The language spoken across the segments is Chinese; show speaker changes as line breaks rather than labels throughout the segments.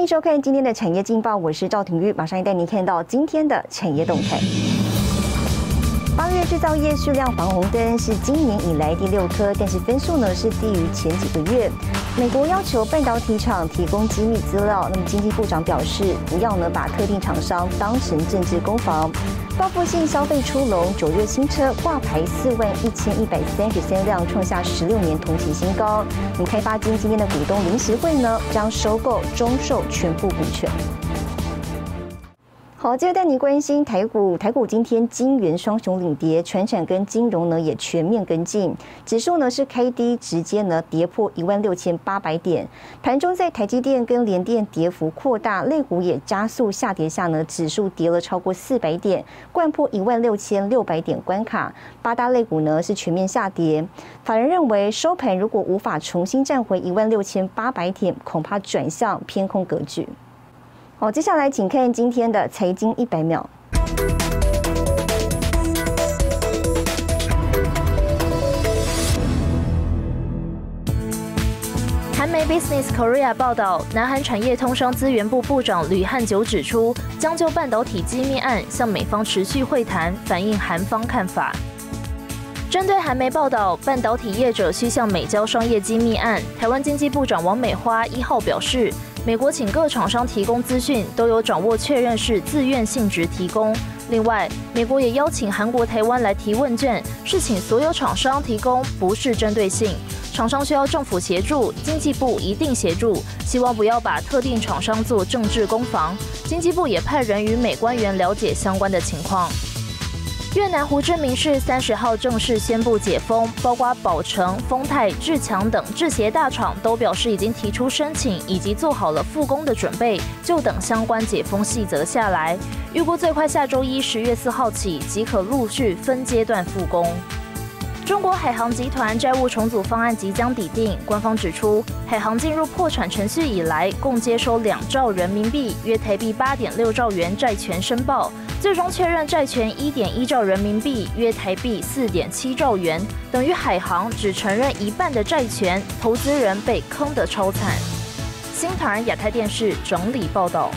欢迎收看今天的产业劲报，我是赵廷玉，马上带您看到今天的产业动态。八月制造业数量防红灯是今年以来第六颗，但是分数呢是低于前几个月。美国要求半导体厂提供机密资料，那么经济部长表示不要呢把特定厂商当成政治攻防。报复性消费出笼，九月新车挂牌四万一千一百三十三辆，创下十六年同期新高。那开发金今天的股东临时会呢将收购中售全部股权。好，接着带你关心台股。台股今天金元双雄领跌，全产跟金融呢也全面跟进。指数呢是开低，直接呢跌破一万六千八百点。盘中在台积电跟联电跌幅扩大，类股也加速下跌下呢，指数跌了超过四百点，贯破一万六千六百点关卡。八大类股呢是全面下跌。法人认为收盘如果无法重新站回一万六千八百点，恐怕转向偏空格局。好，接下来请看今天的财经一百秒。
韩媒 Business Korea 报道，南韩产业通商资源部部长吕汉久指出，将就半导体机密案向美方持续会谈，反映韩方看法。针对韩媒报道，半导体业者需向美交商业机密案，台湾经济部长王美花一号表示。美国请各厂商提供资讯，都有掌握确认是自愿性质提供。另外，美国也邀请韩国、台湾来提问卷，是请所有厂商提供，不是针对性。厂商需要政府协助，经济部一定协助。希望不要把特定厂商做政治攻防。经济部也派人与美官员了解相关的情况。越南胡志明市三十号正式宣布解封，包括宝成、丰泰、志强等制鞋大厂都表示已经提出申请，以及做好了复工的准备，就等相关解封细则下来。预估最快下周一十月四号起即可陆续分阶段复工。中国海航集团债务重组方案即将抵定，官方指出，海航进入破产程序以来，共接收两兆人民币（约台币八点六兆元）债权申报。最终确认债权一点一兆人民币，约台币四点七兆元，等于海航只承认一半的债权，投资人被坑得超惨。新唐亚太电视整理报道。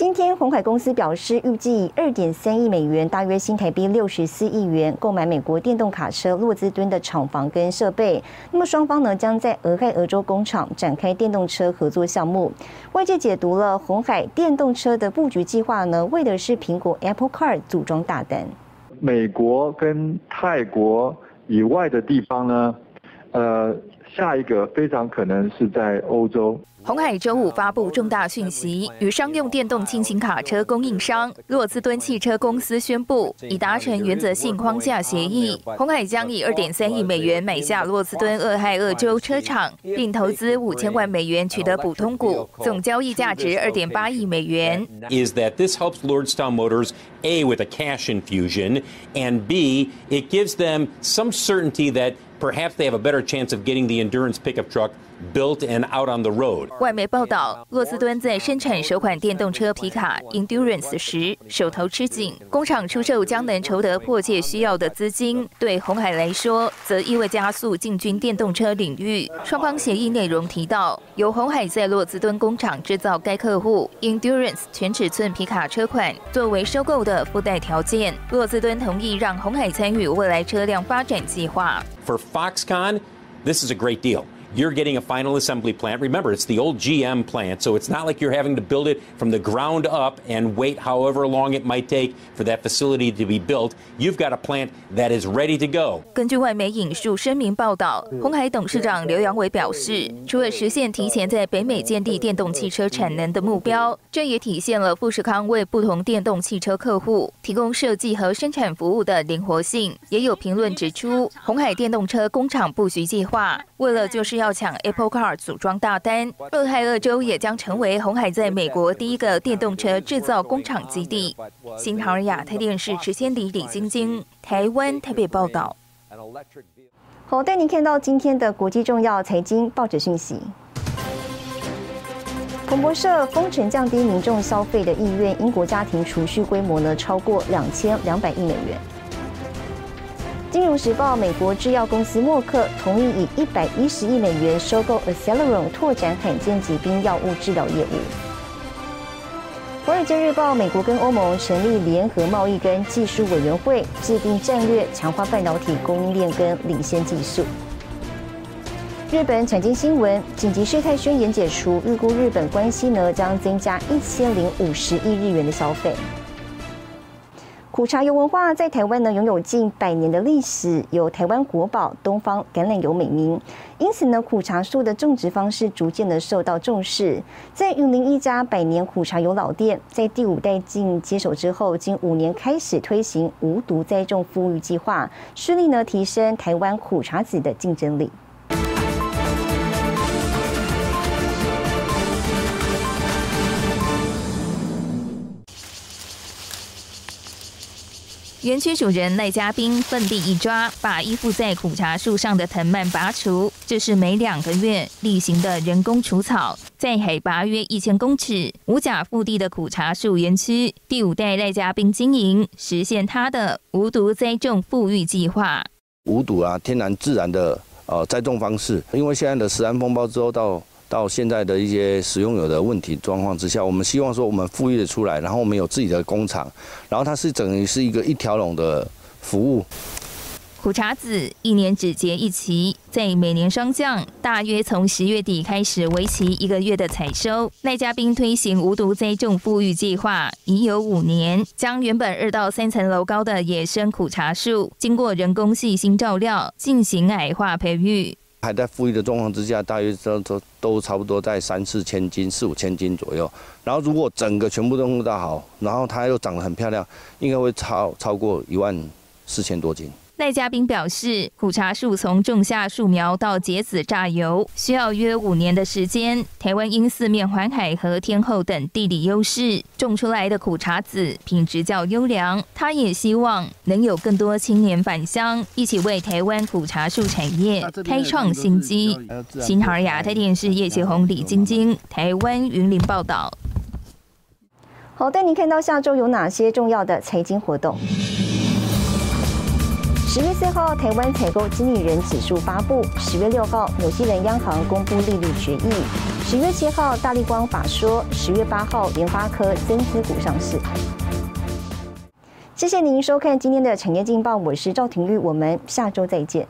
今天，红海公司表示，预计以二点三亿美元，大约新台币六十四亿元，购买美国电动卡车洛兹敦的厂房跟设备。那么，双方呢将在俄亥俄州工厂展开电动车合作项目。外界解读了红海电动车的布局计划呢，为的是苹果 Apple Car 组装大单。
美国跟泰国以外的地方呢，呃，下一个非常可能是在欧洲。
红海周五发布重大讯息，与商用电动轻型卡车供应商洛兹敦汽车公司宣布，已达成原则性框架协议。红海将以二点三亿美元买下洛兹敦俄亥俄州车厂，并投资五千万美元取得普通股，总交易价值二点八亿美元。
Is that this helps Lordstown Motors a with a cash infusion, and b it gives them some certainty that perhaps they have a better chance of getting the endurance pickup truck. built and out on the road。
外媒报道，洛斯敦在生产首款电动车皮卡 Endurance 时手头吃紧，工厂出售将能筹得迫切需要的资金。对红海来说，则意味加速进军电动车领域。双方协议内容提到，由红海在洛斯敦工厂制造该客户 Endurance 全尺寸皮卡车款，作为收购的附带条件。洛斯敦同意让红海参与未来车辆发展计划。
For Foxconn, this is a great deal you're getting a final assembly plant. Remember, it's the old GM plant, so it's not like you're having to build it from the ground up and wait however long it might take for that facility to be built. You've got a plant that is ready to go.
根据外媒引述声明报道，红海董事长刘扬伟表示，除了实现提前在北美建立电动汽车产能的目标，这也体现了富士康为不同电动汽车客户提供设计和生产服务的灵活性。也有评论指出，红海电动车工厂布局计划为了就是 要抢 Apple Car 组装大单，俄亥俄州也将成为红海在美国第一个电动车制造工厂基地。新唐尔亚太电视池先礼、李晶晶，台湾台北报道。
好，带您看到今天的国际重要财经报纸讯息。彭博社：封城降低民众消费的意愿，英国家庭储蓄规模呢超过两千两百亿美元。金融时报，美国制药公司默克同意以一百一十亿美元收购 Acceleron，拓展罕见疾病药物治疗业务。华尔街日报，美国跟欧盟成立联合贸易跟技术委员会，制定战略，强化半导体供应链跟领先技术。日本财经新闻，紧急事态宣言解除，预估日本关系呢将增加一千零五十亿日元的消费。苦茶油文化在台湾呢拥有近百年的历史，有台湾国宝东方橄榄油美名，因此呢苦茶树的种植方式逐渐的受到重视。在云林一家百年苦茶油老店，在第五代进接手之后，近五年开始推行无毒栽种富裕计划，顺利呢提升台湾苦茶籽的竞争力。
园区主人赖家斌奋力一抓，把依附在苦茶树上的藤蔓拔除。这是每两个月例行的人工除草。在海拔约一千公尺、无甲腹地的苦茶树园区，第五代赖家斌经营，实现他的无毒栽种富裕计划。
无毒啊，天然自然的呃栽种方式。因为现在的食安风暴之后到。到现在的一些使用有的问题状况之下，我们希望说我们富裕的出来，然后我们有自己的工厂，然后它是等于是一个一条龙的服务。
苦茶籽一年只结一期，在每年霜降，大约从十月底开始，为期一个月的采收。赖嘉宾推行无毒栽种富裕计划已有五年，将原本二到三层楼高的野生苦茶树，经过人工细心照料，进行矮化培育。
还在富裕的状况之下，大约都都都差不多在三四千斤、四五千斤左右。然后如果整个全部都弄到好，然后它又长得很漂亮，应该会超超过一万四千多斤。
赖嘉宾表示，苦茶树从种下树苗到结籽榨油，需要约五年的时间。台湾因四面环海和天后等地理优势，种出来的苦茶籽品质较优良。他也希望能有更多青年返乡，一起为台湾苦茶树产业开创新机。新海亚太电视叶启宏、李晶晶，台湾云林报道。
好，带您看到下周有哪些重要的财经活动。十月四号，台湾采购经理人指数发布；十月六号，纽西兰央行公布利率决议；十月七号，大力光法说；十月八号，联发科增资股上市。谢谢您收看今天的产业劲报，我是赵廷玉，我们下周再见。